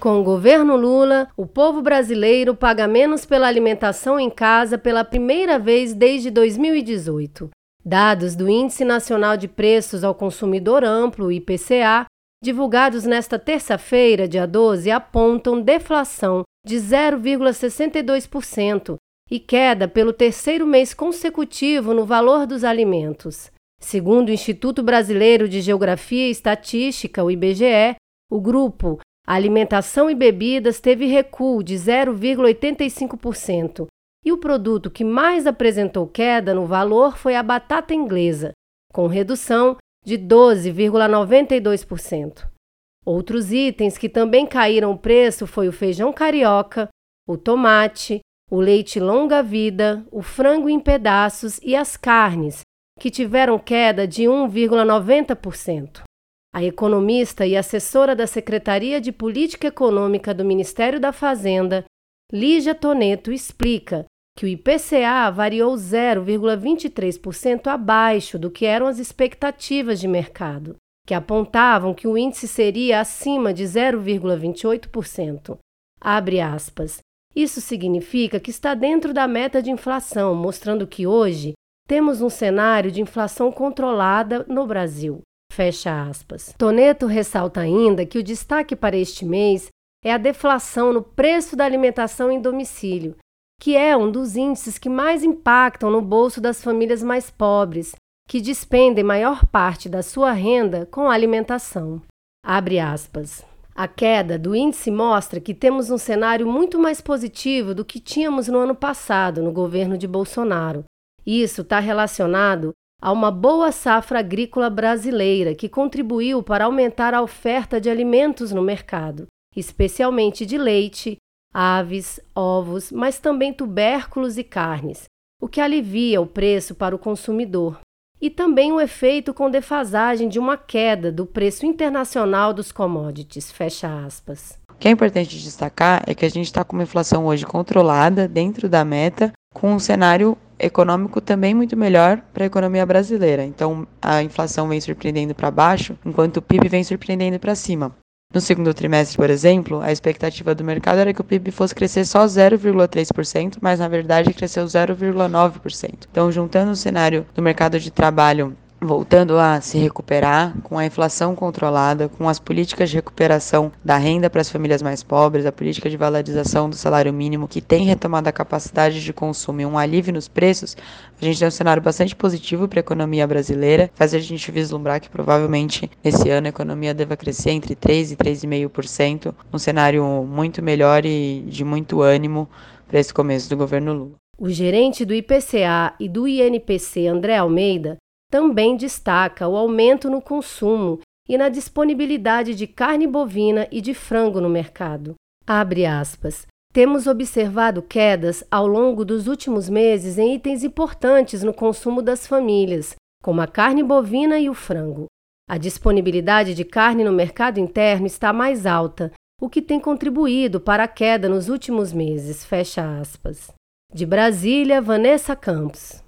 Com o governo Lula, o povo brasileiro paga menos pela alimentação em casa pela primeira vez desde 2018. Dados do Índice Nacional de Preços ao Consumidor Amplo, IPCA, divulgados nesta terça-feira, dia 12, apontam deflação de 0,62% e queda pelo terceiro mês consecutivo no valor dos alimentos. Segundo o Instituto Brasileiro de Geografia e Estatística, o IBGE, o grupo Alimentação e bebidas teve recuo de 0,85%, e o produto que mais apresentou queda no valor foi a batata inglesa, com redução de 12,92%. Outros itens que também caíram o preço foi o feijão carioca, o tomate, o leite longa-vida, o frango em pedaços e as carnes, que tiveram queda de 1,90%. A economista e assessora da Secretaria de Política Econômica do Ministério da Fazenda, Lígia Toneto, explica que o IPCA variou 0,23% abaixo do que eram as expectativas de mercado, que apontavam que o índice seria acima de 0,28%. Abre aspas. Isso significa que está dentro da meta de inflação, mostrando que hoje temos um cenário de inflação controlada no Brasil. Fecha aspas. Toneto ressalta ainda que o destaque para este mês é a deflação no preço da alimentação em domicílio, que é um dos índices que mais impactam no bolso das famílias mais pobres, que despendem maior parte da sua renda com alimentação. Abre aspas. A queda do índice mostra que temos um cenário muito mais positivo do que tínhamos no ano passado, no governo de Bolsonaro. Isso está relacionado a uma boa safra agrícola brasileira que contribuiu para aumentar a oferta de alimentos no mercado, especialmente de leite, aves, ovos, mas também tubérculos e carnes, o que alivia o preço para o consumidor. E também o um efeito com defasagem de uma queda do preço internacional dos commodities. Fecha aspas. O que é importante destacar é que a gente está com uma inflação hoje controlada dentro da meta, com um cenário econômico também muito melhor para a economia brasileira. Então, a inflação vem surpreendendo para baixo, enquanto o PIB vem surpreendendo para cima. No segundo trimestre, por exemplo, a expectativa do mercado era que o PIB fosse crescer só 0,3%, mas na verdade cresceu 0,9%. Então, juntando o cenário do mercado de trabalho voltando a se recuperar com a inflação controlada, com as políticas de recuperação da renda para as famílias mais pobres, a política de valorização do salário mínimo que tem retomado a capacidade de consumo e um alívio nos preços, a gente tem um cenário bastante positivo para a economia brasileira, faz a gente vislumbrar que provavelmente nesse ano a economia deva crescer entre 3 e 3,5%, um cenário muito melhor e de muito ânimo para esse começo do governo Lula. O gerente do IPCA e do INPC, André Almeida, também destaca o aumento no consumo e na disponibilidade de carne bovina e de frango no mercado. Abre aspas. Temos observado quedas ao longo dos últimos meses em itens importantes no consumo das famílias, como a carne bovina e o frango. A disponibilidade de carne no mercado interno está mais alta, o que tem contribuído para a queda nos últimos meses. Fecha aspas. De Brasília, Vanessa Campos.